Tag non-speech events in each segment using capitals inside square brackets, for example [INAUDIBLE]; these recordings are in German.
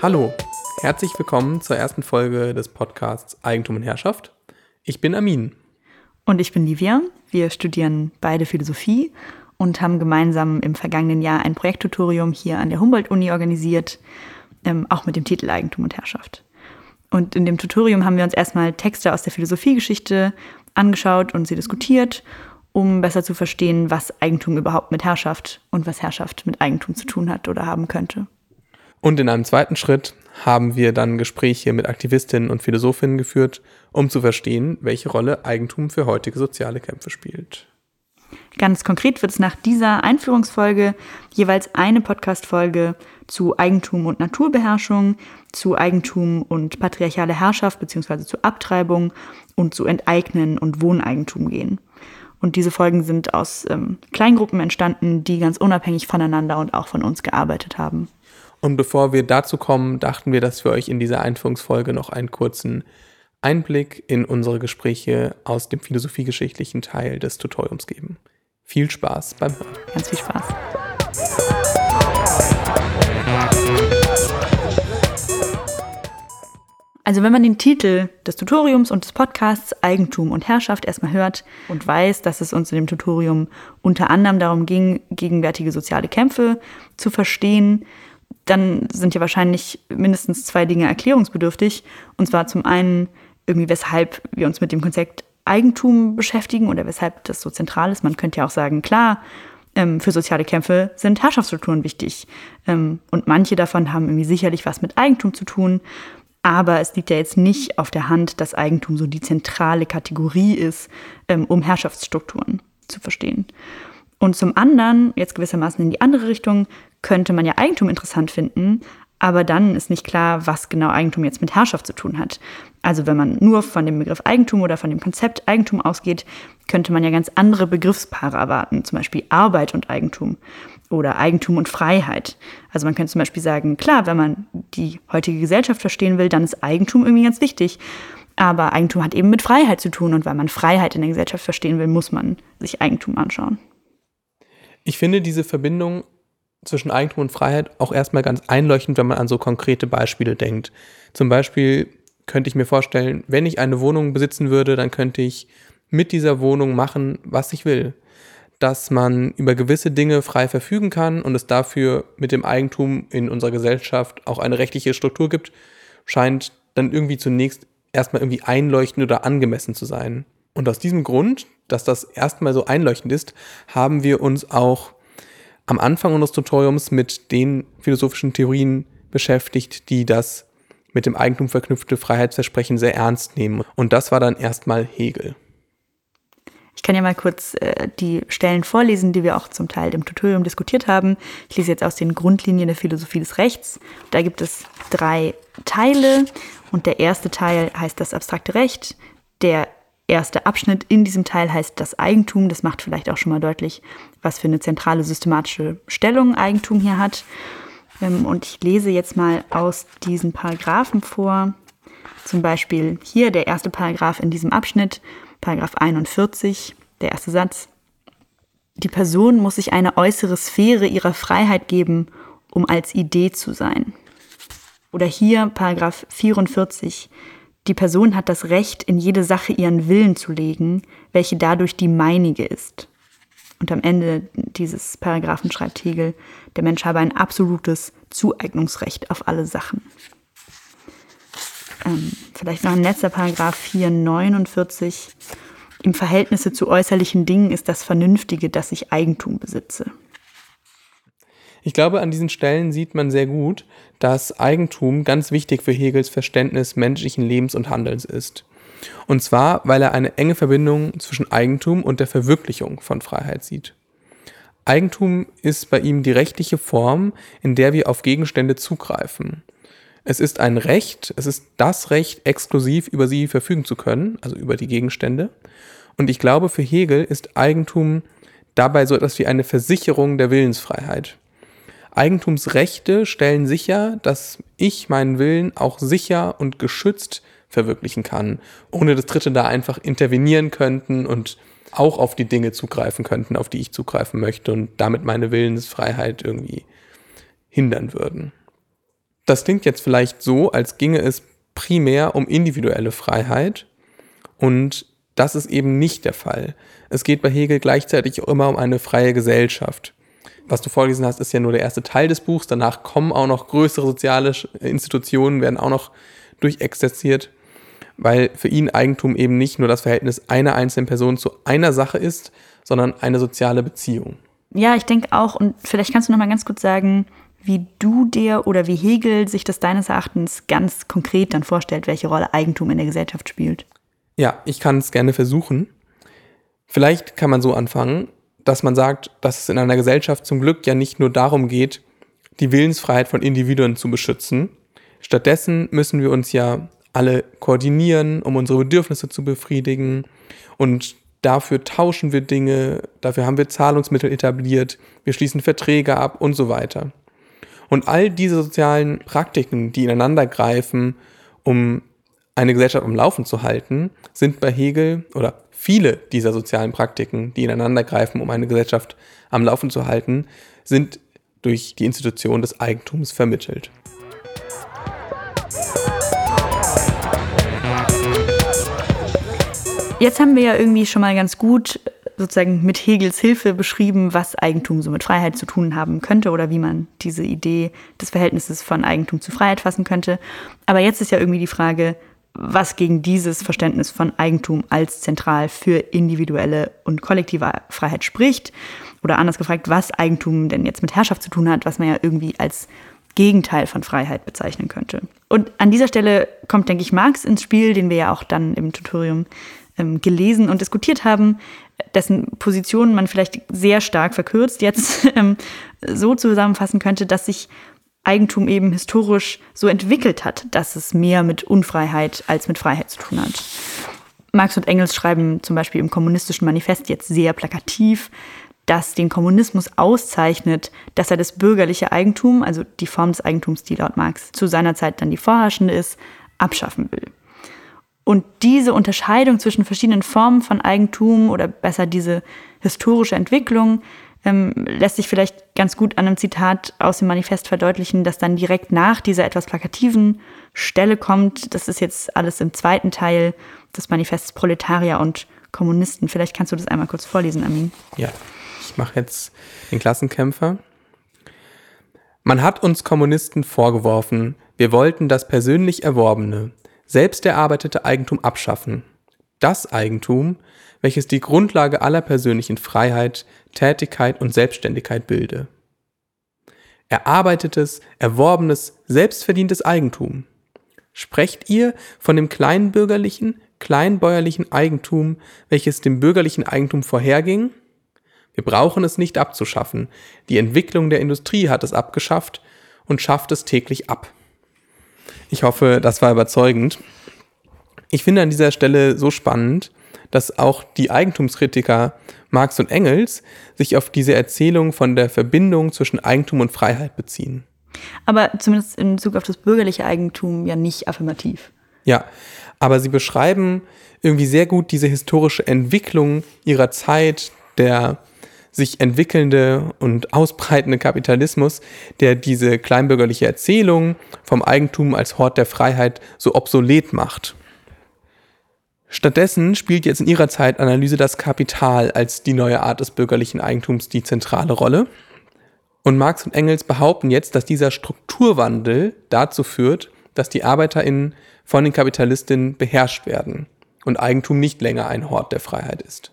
Hallo, herzlich willkommen zur ersten Folge des Podcasts Eigentum und Herrschaft. Ich bin Amin. Und ich bin Livia. Wir studieren beide Philosophie und haben gemeinsam im vergangenen Jahr ein Projekttutorium hier an der Humboldt-Uni organisiert, ähm, auch mit dem Titel Eigentum und Herrschaft. Und in dem Tutorium haben wir uns erstmal Texte aus der Philosophiegeschichte angeschaut und sie diskutiert, um besser zu verstehen, was Eigentum überhaupt mit Herrschaft und was Herrschaft mit Eigentum zu tun hat oder haben könnte. Und in einem zweiten Schritt haben wir dann Gespräche mit Aktivistinnen und Philosophinnen geführt, um zu verstehen, welche Rolle Eigentum für heutige soziale Kämpfe spielt. Ganz konkret wird es nach dieser Einführungsfolge jeweils eine Podcast-Folge zu Eigentum und Naturbeherrschung, zu Eigentum und patriarchale Herrschaft bzw. zu Abtreibung und zu Enteignen und Wohneigentum gehen. Und diese Folgen sind aus ähm, Kleingruppen entstanden, die ganz unabhängig voneinander und auch von uns gearbeitet haben. Und bevor wir dazu kommen, dachten wir, dass wir euch in dieser Einführungsfolge noch einen kurzen Einblick in unsere Gespräche aus dem philosophiegeschichtlichen Teil des Tutoriums geben. Viel Spaß beim Hören. Ganz viel Spaß. Also wenn man den Titel des Tutoriums und des Podcasts Eigentum und Herrschaft erstmal hört und weiß, dass es uns in dem Tutorium unter anderem darum ging, gegenwärtige soziale Kämpfe zu verstehen, dann sind ja wahrscheinlich mindestens zwei Dinge erklärungsbedürftig. Und zwar zum einen irgendwie, weshalb wir uns mit dem Konzept Eigentum beschäftigen oder weshalb das so zentral ist. Man könnte ja auch sagen, klar, ähm, für soziale Kämpfe sind Herrschaftsstrukturen wichtig. Ähm, und manche davon haben irgendwie sicherlich was mit Eigentum zu tun. Aber es liegt ja jetzt nicht auf der Hand, dass Eigentum so die zentrale Kategorie ist, ähm, um Herrschaftsstrukturen zu verstehen. Und zum anderen, jetzt gewissermaßen in die andere Richtung, könnte man ja Eigentum interessant finden, aber dann ist nicht klar, was genau Eigentum jetzt mit Herrschaft zu tun hat. Also wenn man nur von dem Begriff Eigentum oder von dem Konzept Eigentum ausgeht, könnte man ja ganz andere Begriffspaare erwarten, zum Beispiel Arbeit und Eigentum oder Eigentum und Freiheit. Also man könnte zum Beispiel sagen, klar, wenn man die heutige Gesellschaft verstehen will, dann ist Eigentum irgendwie ganz wichtig. Aber Eigentum hat eben mit Freiheit zu tun und weil man Freiheit in der Gesellschaft verstehen will, muss man sich Eigentum anschauen. Ich finde diese Verbindung zwischen Eigentum und Freiheit auch erstmal ganz einleuchtend, wenn man an so konkrete Beispiele denkt. Zum Beispiel könnte ich mir vorstellen, wenn ich eine Wohnung besitzen würde, dann könnte ich mit dieser Wohnung machen, was ich will. Dass man über gewisse Dinge frei verfügen kann und es dafür mit dem Eigentum in unserer Gesellschaft auch eine rechtliche Struktur gibt, scheint dann irgendwie zunächst erstmal irgendwie einleuchtend oder angemessen zu sein. Und aus diesem Grund, dass das erstmal so einleuchtend ist, haben wir uns auch am Anfang unseres Tutoriums mit den philosophischen Theorien beschäftigt, die das mit dem Eigentum verknüpfte Freiheitsversprechen sehr ernst nehmen. Und das war dann erstmal Hegel. Ich kann ja mal kurz äh, die Stellen vorlesen, die wir auch zum Teil im Tutorium diskutiert haben. Ich lese jetzt aus den Grundlinien der Philosophie des Rechts. Da gibt es drei Teile und der erste Teil heißt das abstrakte Recht. Der erste Abschnitt in diesem Teil heißt das Eigentum. Das macht vielleicht auch schon mal deutlich, was für eine zentrale systematische Stellung Eigentum hier hat. Ähm, und ich lese jetzt mal aus diesen Paragraphen vor. Zum Beispiel hier der erste Paragraph in diesem Abschnitt, Paragraph 41, der erste Satz. Die Person muss sich eine äußere Sphäre ihrer Freiheit geben, um als Idee zu sein. Oder hier Paragraph 44. Die Person hat das Recht, in jede Sache ihren Willen zu legen, welche dadurch die meinige ist. Und am Ende dieses Paragraphen schreibt Hegel, der Mensch habe ein absolutes Zueignungsrecht auf alle Sachen. Ähm, vielleicht noch ein letzter Paragraph 449. Im Verhältnisse zu äußerlichen Dingen ist das Vernünftige, dass ich Eigentum besitze. Ich glaube, an diesen Stellen sieht man sehr gut, dass Eigentum ganz wichtig für Hegels Verständnis menschlichen Lebens und Handelns ist. Und zwar, weil er eine enge Verbindung zwischen Eigentum und der Verwirklichung von Freiheit sieht. Eigentum ist bei ihm die rechtliche Form, in der wir auf Gegenstände zugreifen. Es ist ein Recht, es ist das Recht, exklusiv über sie verfügen zu können, also über die Gegenstände. Und ich glaube, für Hegel ist Eigentum dabei so etwas wie eine Versicherung der Willensfreiheit. Eigentumsrechte stellen sicher, dass ich meinen Willen auch sicher und geschützt verwirklichen kann, ohne dass Dritte da einfach intervenieren könnten und auch auf die Dinge zugreifen könnten, auf die ich zugreifen möchte und damit meine Willensfreiheit irgendwie hindern würden. Das klingt jetzt vielleicht so, als ginge es primär um individuelle Freiheit und das ist eben nicht der Fall. Es geht bei Hegel gleichzeitig auch immer um eine freie Gesellschaft. Was du vorgelesen hast, ist ja nur der erste Teil des Buchs. Danach kommen auch noch größere soziale Institutionen, werden auch noch durchexerziert, weil für ihn Eigentum eben nicht nur das Verhältnis einer einzelnen Person zu einer Sache ist, sondern eine soziale Beziehung. Ja, ich denke auch, und vielleicht kannst du noch mal ganz kurz sagen, wie du dir oder wie Hegel sich das deines Erachtens ganz konkret dann vorstellt, welche Rolle Eigentum in der Gesellschaft spielt. Ja, ich kann es gerne versuchen. Vielleicht kann man so anfangen, dass man sagt, dass es in einer Gesellschaft zum Glück ja nicht nur darum geht, die Willensfreiheit von Individuen zu beschützen. Stattdessen müssen wir uns ja alle koordinieren, um unsere Bedürfnisse zu befriedigen. Und dafür tauschen wir Dinge, dafür haben wir Zahlungsmittel etabliert, wir schließen Verträge ab und so weiter. Und all diese sozialen Praktiken, die ineinander greifen, um eine Gesellschaft am Laufen zu halten, sind bei Hegel oder viele dieser sozialen Praktiken, die ineinander greifen, um eine Gesellschaft am Laufen zu halten, sind durch die Institution des Eigentums vermittelt. Jetzt haben wir ja irgendwie schon mal ganz gut sozusagen mit Hegels Hilfe beschrieben, was Eigentum so mit Freiheit zu tun haben könnte oder wie man diese Idee des Verhältnisses von Eigentum zu Freiheit fassen könnte. Aber jetzt ist ja irgendwie die Frage, was gegen dieses Verständnis von Eigentum als zentral für individuelle und kollektive Freiheit spricht. Oder anders gefragt, was Eigentum denn jetzt mit Herrschaft zu tun hat, was man ja irgendwie als Gegenteil von Freiheit bezeichnen könnte. Und an dieser Stelle kommt, denke ich, Marx ins Spiel, den wir ja auch dann im Tutorium ähm, gelesen und diskutiert haben, dessen Positionen man vielleicht sehr stark verkürzt jetzt [LAUGHS] ähm, so zusammenfassen könnte, dass sich Eigentum eben historisch so entwickelt hat, dass es mehr mit Unfreiheit als mit Freiheit zu tun hat. Marx und Engels schreiben zum Beispiel im kommunistischen Manifest jetzt sehr plakativ, dass den Kommunismus auszeichnet, dass er das bürgerliche Eigentum, also die Form des Eigentums, die laut Marx zu seiner Zeit dann die vorherrschende ist, abschaffen will. Und diese Unterscheidung zwischen verschiedenen Formen von Eigentum oder besser diese historische Entwicklung ähm, lässt sich vielleicht ganz gut an einem Zitat aus dem Manifest verdeutlichen, das dann direkt nach dieser etwas plakativen Stelle kommt. Das ist jetzt alles im zweiten Teil des Manifests Proletarier und Kommunisten. Vielleicht kannst du das einmal kurz vorlesen, Amin. Ja, ich mache jetzt den Klassenkämpfer. Man hat uns Kommunisten vorgeworfen, wir wollten das persönlich Erworbene, selbst erarbeitete Eigentum abschaffen. Das Eigentum, welches die Grundlage aller persönlichen Freiheit, Tätigkeit und Selbstständigkeit bilde. Erarbeitetes, erworbenes, selbstverdientes Eigentum. Sprecht ihr von dem kleinbürgerlichen, kleinbäuerlichen Eigentum, welches dem bürgerlichen Eigentum vorherging? Wir brauchen es nicht abzuschaffen. Die Entwicklung der Industrie hat es abgeschafft und schafft es täglich ab. Ich hoffe, das war überzeugend. Ich finde an dieser Stelle so spannend, dass auch die Eigentumskritiker Marx und Engels sich auf diese Erzählung von der Verbindung zwischen Eigentum und Freiheit beziehen. Aber zumindest in Bezug auf das bürgerliche Eigentum ja nicht affirmativ. Ja, aber sie beschreiben irgendwie sehr gut diese historische Entwicklung ihrer Zeit, der sich entwickelnde und ausbreitende Kapitalismus, der diese kleinbürgerliche Erzählung vom Eigentum als Hort der Freiheit so obsolet macht. Stattdessen spielt jetzt in ihrer Zeitanalyse das Kapital als die neue Art des bürgerlichen Eigentums die zentrale Rolle. Und Marx und Engels behaupten jetzt, dass dieser Strukturwandel dazu führt, dass die ArbeiterInnen von den Kapitalistinnen beherrscht werden und Eigentum nicht länger ein Hort der Freiheit ist.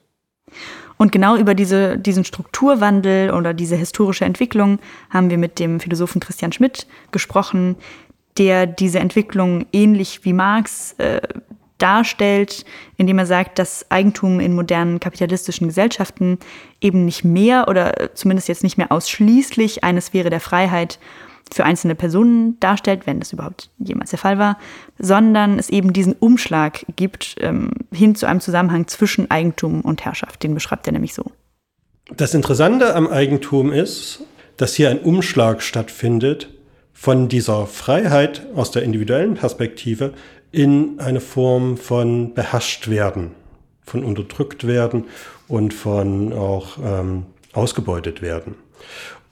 Und genau über diese, diesen Strukturwandel oder diese historische Entwicklung haben wir mit dem Philosophen Christian Schmidt gesprochen, der diese Entwicklung ähnlich wie Marx äh, darstellt, indem er sagt, dass Eigentum in modernen kapitalistischen Gesellschaften eben nicht mehr oder zumindest jetzt nicht mehr ausschließlich eine Sphäre der Freiheit für einzelne Personen darstellt, wenn das überhaupt jemals der Fall war, sondern es eben diesen Umschlag gibt ähm, hin zu einem Zusammenhang zwischen Eigentum und Herrschaft. Den beschreibt er nämlich so. Das Interessante am Eigentum ist, dass hier ein Umschlag stattfindet von dieser Freiheit aus der individuellen Perspektive in eine Form von beherrscht werden, von unterdrückt werden und von auch ähm, ausgebeutet werden.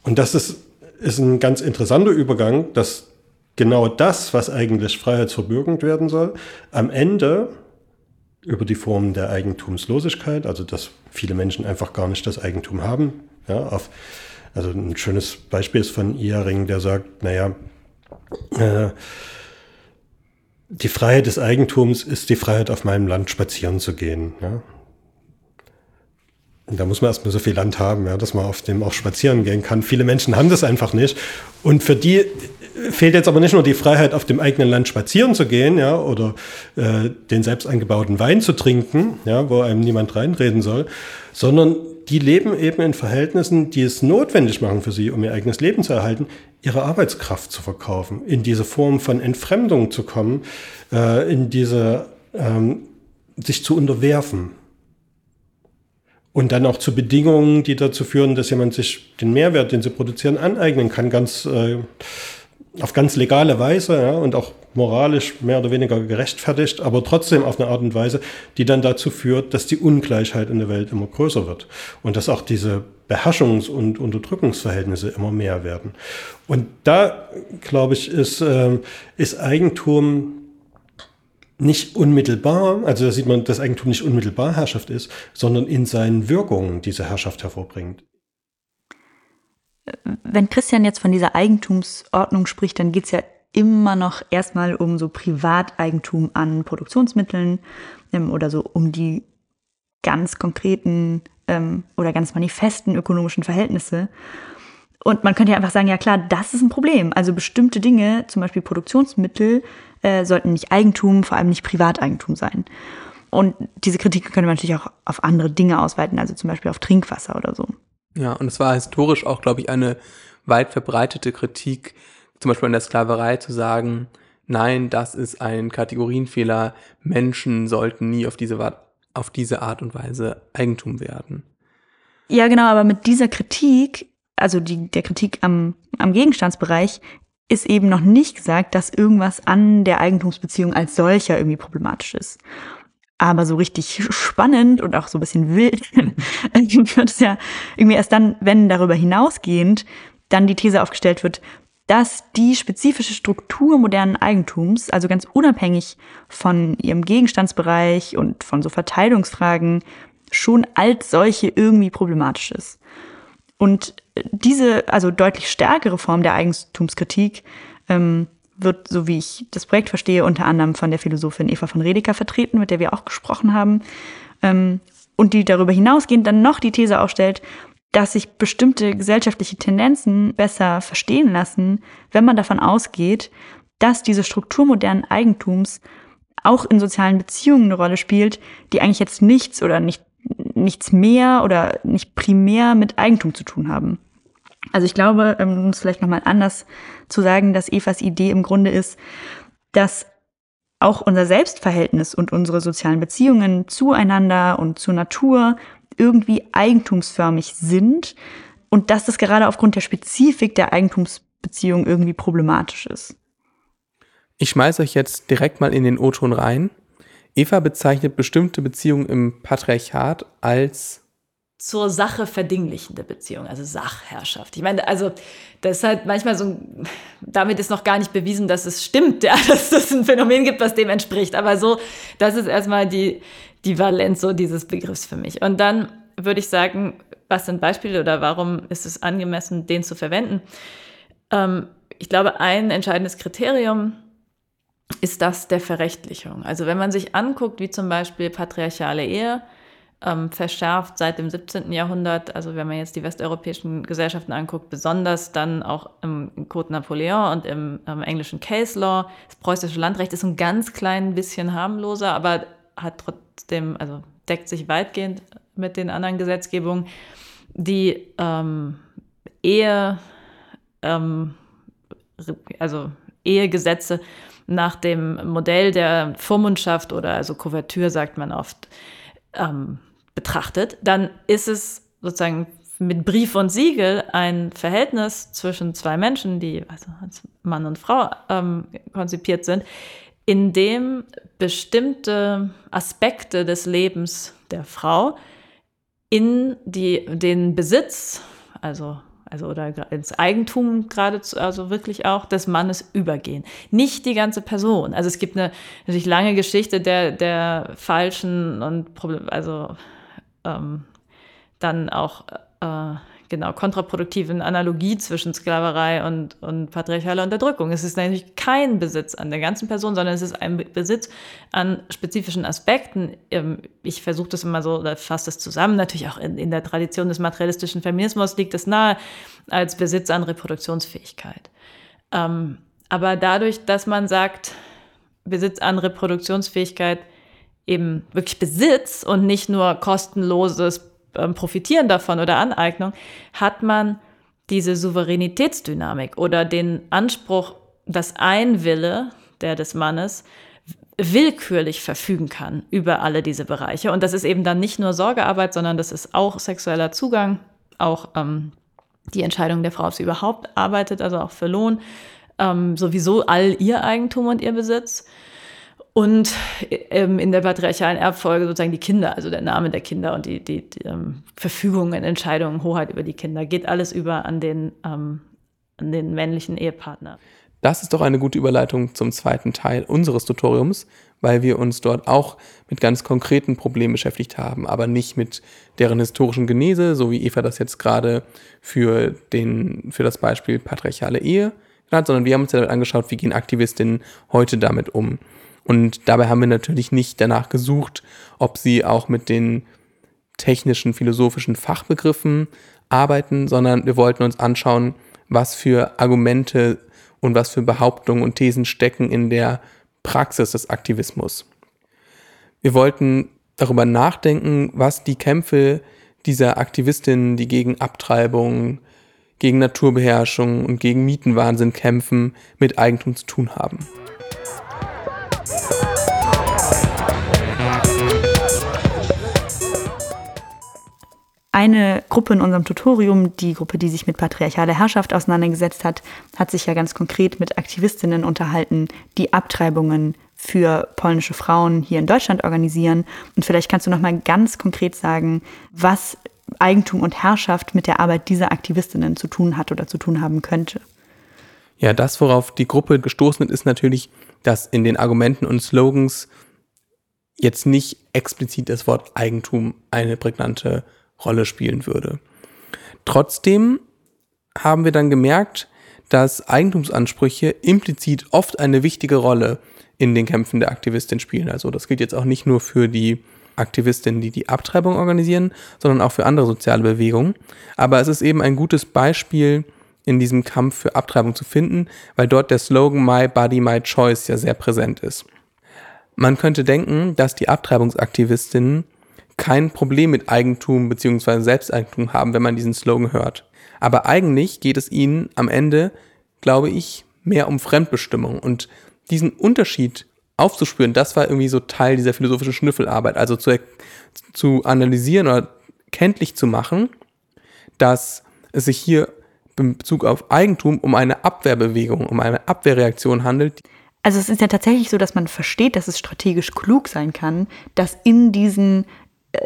Und das ist, ist ein ganz interessanter Übergang, dass genau das, was eigentlich freiheitsverbürgend werden soll, am Ende über die Form der Eigentumslosigkeit, also dass viele Menschen einfach gar nicht das Eigentum haben. Ja, auf, also ein schönes Beispiel ist von Iering, der sagt, naja, äh, die Freiheit des Eigentums ist die Freiheit, auf meinem Land spazieren zu gehen. Ja? Und da muss man erstmal so viel Land haben, ja, dass man auf dem auch spazieren gehen kann. Viele Menschen haben das einfach nicht. Und für die fehlt jetzt aber nicht nur die Freiheit, auf dem eigenen Land spazieren zu gehen, ja, oder äh, den selbst angebauten Wein zu trinken, ja, wo einem niemand reinreden soll, sondern die leben eben in Verhältnissen, die es notwendig machen für sie, um ihr eigenes Leben zu erhalten, ihre Arbeitskraft zu verkaufen, in diese Form von Entfremdung zu kommen, äh, in diese ähm, sich zu unterwerfen. Und dann auch zu Bedingungen, die dazu führen, dass jemand sich den Mehrwert, den sie produzieren, aneignen kann, ganz äh, auf ganz legale Weise ja, und auch moralisch mehr oder weniger gerechtfertigt, aber trotzdem auf eine Art und Weise, die dann dazu führt, dass die Ungleichheit in der Welt immer größer wird und dass auch diese Beherrschungs- und Unterdrückungsverhältnisse immer mehr werden. Und da, glaube ich, ist, äh, ist Eigentum nicht unmittelbar, also da sieht man, dass Eigentum nicht unmittelbar Herrschaft ist, sondern in seinen Wirkungen diese Herrschaft hervorbringt wenn Christian jetzt von dieser Eigentumsordnung spricht, dann geht es ja immer noch erstmal um so Privateigentum an Produktionsmitteln ähm, oder so um die ganz konkreten ähm, oder ganz manifesten ökonomischen Verhältnisse. Und man könnte ja einfach sagen, ja klar, das ist ein Problem. Also bestimmte Dinge, zum Beispiel Produktionsmittel, äh, sollten nicht Eigentum, vor allem nicht Privateigentum sein. Und diese Kritik könnte man natürlich auch auf andere Dinge ausweiten, also zum Beispiel auf Trinkwasser oder so. Ja, und es war historisch auch, glaube ich, eine weit verbreitete Kritik, zum Beispiel an der Sklaverei zu sagen, nein, das ist ein Kategorienfehler, Menschen sollten nie auf diese, auf diese Art und Weise Eigentum werden. Ja, genau, aber mit dieser Kritik, also die, der Kritik am, am Gegenstandsbereich, ist eben noch nicht gesagt, dass irgendwas an der Eigentumsbeziehung als solcher irgendwie problematisch ist. Aber so richtig spannend und auch so ein bisschen wild [LAUGHS] wird es ja irgendwie erst dann, wenn darüber hinausgehend dann die These aufgestellt wird, dass die spezifische Struktur modernen Eigentums, also ganz unabhängig von ihrem Gegenstandsbereich und von so Verteilungsfragen, schon als solche irgendwie problematisch ist. Und diese, also deutlich stärkere Form der Eigentumskritik ähm, wird, so wie ich das Projekt verstehe, unter anderem von der Philosophin Eva von Redeker vertreten, mit der wir auch gesprochen haben. Ähm, und die darüber hinausgehend dann noch die These aufstellt, dass sich bestimmte gesellschaftliche Tendenzen besser verstehen lassen, wenn man davon ausgeht, dass diese Struktur modernen Eigentums auch in sozialen Beziehungen eine Rolle spielt, die eigentlich jetzt nichts oder nicht, nichts mehr oder nicht primär mit Eigentum zu tun haben. Also ich glaube, ähm, um es vielleicht nochmal anders zu sagen, dass Evas Idee im Grunde ist, dass auch unser Selbstverhältnis und unsere sozialen Beziehungen zueinander und zur Natur irgendwie eigentumsförmig sind und dass das gerade aufgrund der Spezifik der Eigentumsbeziehung irgendwie problematisch ist. Ich schmeiße euch jetzt direkt mal in den O-Ton rein. Eva bezeichnet bestimmte Beziehungen im Patriarchat als zur Sache verdinglichende Beziehung, also Sachherrschaft. Ich meine, also das ist halt manchmal so, damit ist noch gar nicht bewiesen, dass es stimmt, ja, [LAUGHS] dass es ein Phänomen gibt, was dem entspricht. Aber so, das ist erstmal die, die Valenz so dieses Begriffs für mich. Und dann würde ich sagen, was sind Beispiele oder warum ist es angemessen, den zu verwenden? Ähm, ich glaube, ein entscheidendes Kriterium ist das der Verrechtlichung. Also wenn man sich anguckt, wie zum Beispiel patriarchale Ehe, ähm, verschärft seit dem 17. Jahrhundert, also wenn man jetzt die westeuropäischen Gesellschaften anguckt, besonders dann auch im Code Napoleon und im, im englischen Case Law. Das preußische Landrecht ist ein ganz klein bisschen harmloser, aber hat trotzdem, also deckt sich weitgehend mit den anderen Gesetzgebungen. Die ähm, Ehe, ähm, also Ehegesetze nach dem Modell der Vormundschaft oder also Kuvertür sagt man oft, ähm, betrachtet, dann ist es sozusagen mit Brief und Siegel ein Verhältnis zwischen zwei Menschen, die also als Mann und Frau ähm, konzipiert sind, in dem bestimmte Aspekte des Lebens der Frau in die, den Besitz, also also oder ins Eigentum gerade, also wirklich auch des Mannes übergehen. Nicht die ganze Person. Also es gibt eine natürlich lange Geschichte der, der falschen und also ähm, dann auch äh, genau kontraproduktiven Analogie zwischen Sklaverei und, und patriarchaler Unterdrückung. Es ist natürlich kein Besitz an der ganzen Person, sondern es ist ein Besitz an spezifischen Aspekten. Ähm, ich versuche das immer so, oder fasse das zusammen. Natürlich auch in, in der Tradition des materialistischen Feminismus liegt es nahe als Besitz an Reproduktionsfähigkeit. Ähm, aber dadurch, dass man sagt, Besitz an Reproduktionsfähigkeit eben wirklich Besitz und nicht nur kostenloses ähm, profitieren davon oder Aneignung, hat man diese Souveränitätsdynamik oder den Anspruch, dass ein Wille, der des Mannes, willkürlich verfügen kann über alle diese Bereiche. Und das ist eben dann nicht nur Sorgearbeit, sondern das ist auch sexueller Zugang, auch ähm, die Entscheidung der Frau, ob sie überhaupt arbeitet, also auch für Lohn, ähm, sowieso all ihr Eigentum und ihr Besitz. Und ähm, in der patriarchalen Erbfolge sozusagen die Kinder, also der Name der Kinder und die, die, die ähm, Verfügungen, Entscheidungen, Hoheit über die Kinder, geht alles über an den, ähm, an den männlichen Ehepartner. Das ist doch eine gute Überleitung zum zweiten Teil unseres Tutoriums, weil wir uns dort auch mit ganz konkreten Problemen beschäftigt haben, aber nicht mit deren historischen Genese, so wie Eva das jetzt gerade für, den, für das Beispiel patriarchale Ehe hat, sondern wir haben uns ja damit angeschaut, wie gehen Aktivistinnen heute damit um. Und dabei haben wir natürlich nicht danach gesucht, ob sie auch mit den technischen, philosophischen Fachbegriffen arbeiten, sondern wir wollten uns anschauen, was für Argumente und was für Behauptungen und Thesen stecken in der Praxis des Aktivismus. Wir wollten darüber nachdenken, was die Kämpfe dieser Aktivistinnen, die gegen Abtreibung, gegen Naturbeherrschung und gegen Mietenwahnsinn kämpfen, mit Eigentum zu tun haben. Eine Gruppe in unserem Tutorium, die Gruppe, die sich mit patriarchaler Herrschaft auseinandergesetzt hat, hat sich ja ganz konkret mit Aktivistinnen unterhalten, die Abtreibungen für polnische Frauen hier in Deutschland organisieren. Und vielleicht kannst du noch mal ganz konkret sagen, was Eigentum und Herrschaft mit der Arbeit dieser Aktivistinnen zu tun hat oder zu tun haben könnte. Ja, das, worauf die Gruppe gestoßen ist, ist natürlich, dass in den Argumenten und Slogans jetzt nicht explizit das Wort Eigentum eine prägnante Rolle spielen würde. Trotzdem haben wir dann gemerkt, dass Eigentumsansprüche implizit oft eine wichtige Rolle in den Kämpfen der Aktivistin spielen. Also das gilt jetzt auch nicht nur für die Aktivistinnen, die die Abtreibung organisieren, sondern auch für andere soziale Bewegungen. Aber es ist eben ein gutes Beispiel in diesem Kampf für Abtreibung zu finden, weil dort der Slogan My Body, My Choice ja sehr präsent ist. Man könnte denken, dass die Abtreibungsaktivistinnen kein Problem mit Eigentum bzw. Selbsteigentum haben, wenn man diesen Slogan hört. Aber eigentlich geht es ihnen am Ende, glaube ich, mehr um Fremdbestimmung. Und diesen Unterschied aufzuspüren, das war irgendwie so Teil dieser philosophischen Schnüffelarbeit. Also zu, zu analysieren oder kenntlich zu machen, dass es sich hier in Bezug auf Eigentum um eine Abwehrbewegung, um eine Abwehrreaktion handelt. Also es ist ja tatsächlich so, dass man versteht, dass es strategisch klug sein kann, dass in diesen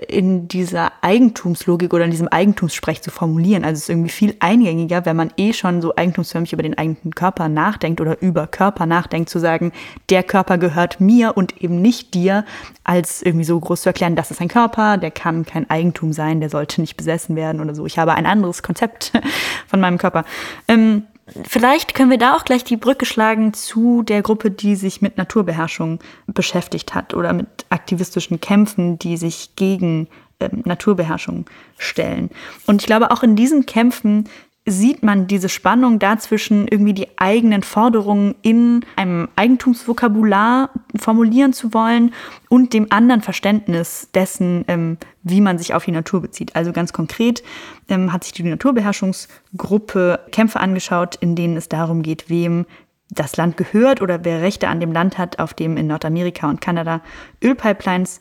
in dieser Eigentumslogik oder in diesem Eigentumssprech zu formulieren. Also es ist irgendwie viel eingängiger, wenn man eh schon so eigentumsförmig über den eigenen Körper nachdenkt oder über Körper nachdenkt, zu sagen, der Körper gehört mir und eben nicht dir, als irgendwie so groß zu erklären, das ist ein Körper, der kann kein Eigentum sein, der sollte nicht besessen werden oder so. Ich habe ein anderes Konzept [LAUGHS] von meinem Körper. Ähm, Vielleicht können wir da auch gleich die Brücke schlagen zu der Gruppe, die sich mit Naturbeherrschung beschäftigt hat oder mit aktivistischen Kämpfen, die sich gegen ähm, Naturbeherrschung stellen. Und ich glaube, auch in diesen Kämpfen sieht man diese Spannung dazwischen, irgendwie die eigenen Forderungen in einem Eigentumsvokabular formulieren zu wollen und dem anderen Verständnis dessen, ähm, wie man sich auf die Natur bezieht. Also ganz konkret ähm, hat sich die Naturbeherrschungsgruppe Kämpfe angeschaut, in denen es darum geht, wem das Land gehört oder wer Rechte an dem Land hat, auf dem in Nordamerika und Kanada Ölpipelines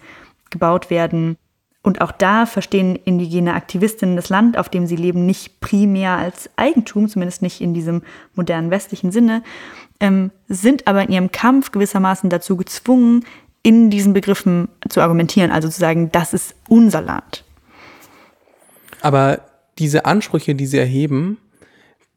gebaut werden und auch da verstehen indigene Aktivistinnen das Land, auf dem sie leben, nicht primär als Eigentum, zumindest nicht in diesem modernen westlichen Sinne, ähm, sind aber in ihrem Kampf gewissermaßen dazu gezwungen, in diesen Begriffen zu argumentieren, also zu sagen, das ist unser Land. Aber diese Ansprüche, die sie erheben,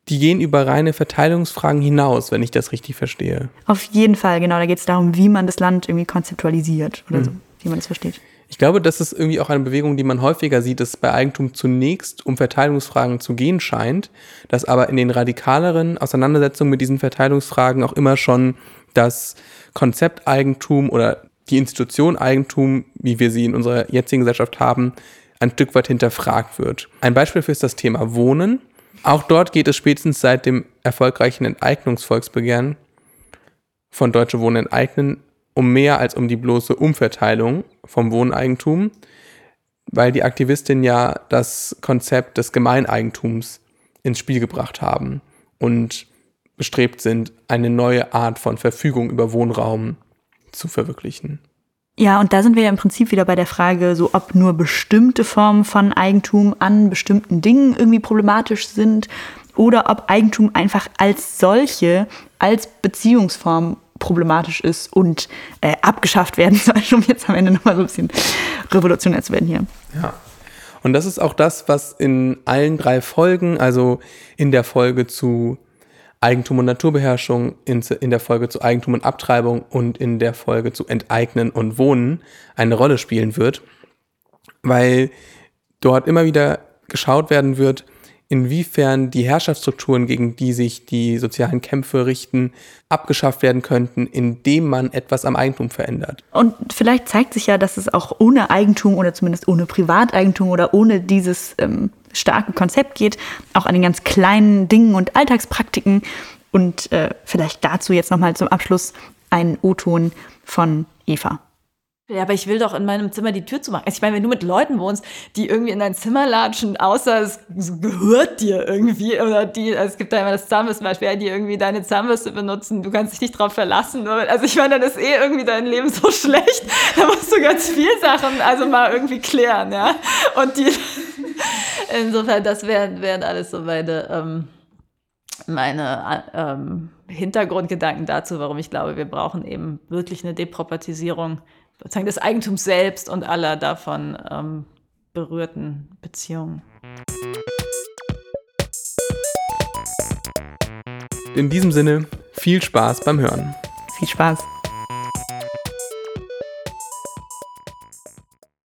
die gehen über reine Verteilungsfragen hinaus, wenn ich das richtig verstehe. Auf jeden Fall, genau. Da geht es darum, wie man das Land irgendwie konzeptualisiert oder so, wie man es versteht. Ich glaube, das ist irgendwie auch eine Bewegung, die man häufiger sieht, dass bei Eigentum zunächst um Verteilungsfragen zu gehen scheint, dass aber in den radikaleren Auseinandersetzungen mit diesen Verteilungsfragen auch immer schon das Konzept Eigentum oder die Institution Eigentum, wie wir sie in unserer jetzigen Gesellschaft haben, ein Stück weit hinterfragt wird. Ein Beispiel für ist das Thema Wohnen. Auch dort geht es spätestens seit dem erfolgreichen Enteignungsvolksbegehren von Deutsche Wohnen enteignen um mehr als um die bloße Umverteilung vom Wohneigentum, weil die Aktivistinnen ja das Konzept des Gemeineigentums ins Spiel gebracht haben und bestrebt sind, eine neue Art von Verfügung über Wohnraum zu verwirklichen. Ja, und da sind wir ja im Prinzip wieder bei der Frage, so ob nur bestimmte Formen von Eigentum an bestimmten Dingen irgendwie problematisch sind oder ob Eigentum einfach als solche, als Beziehungsform problematisch ist und äh, abgeschafft werden [LAUGHS] soll, um jetzt am Ende nochmal so ein bisschen revolutionär zu werden hier. Ja. Und das ist auch das, was in allen drei Folgen, also in der Folge zu Eigentum und Naturbeherrschung, in, in der Folge zu Eigentum und Abtreibung und in der Folge zu Enteignen und Wohnen eine Rolle spielen wird, weil dort immer wieder geschaut werden wird, inwiefern die Herrschaftsstrukturen, gegen die sich die sozialen Kämpfe richten, abgeschafft werden könnten, indem man etwas am Eigentum verändert. Und vielleicht zeigt sich ja, dass es auch ohne Eigentum oder zumindest ohne Privateigentum oder ohne dieses ähm, starke Konzept geht, auch an den ganz kleinen Dingen und Alltagspraktiken. Und äh, vielleicht dazu jetzt nochmal zum Abschluss ein O-Ton von Eva. Ja, aber ich will doch in meinem Zimmer die Tür zumachen. Also ich meine, wenn du mit Leuten wohnst, die irgendwie in dein Zimmer latschen, außer es gehört dir irgendwie, oder die, also es gibt da immer das Zahnbürstenbeispiel, die irgendwie deine Zahnbürste benutzen, du kannst dich nicht drauf verlassen. Also ich meine, dann ist eh irgendwie dein Leben so [LAUGHS] schlecht, da musst du ganz viel Sachen also mal irgendwie klären, ja. Und die, [LAUGHS] insofern, das wären, wären alles so meine, ähm, meine ähm, Hintergrundgedanken dazu, warum ich glaube, wir brauchen eben wirklich eine Depropatisierung sozusagen des Eigentums selbst und aller davon ähm, berührten Beziehungen. In diesem Sinne, viel Spaß beim Hören. Viel Spaß.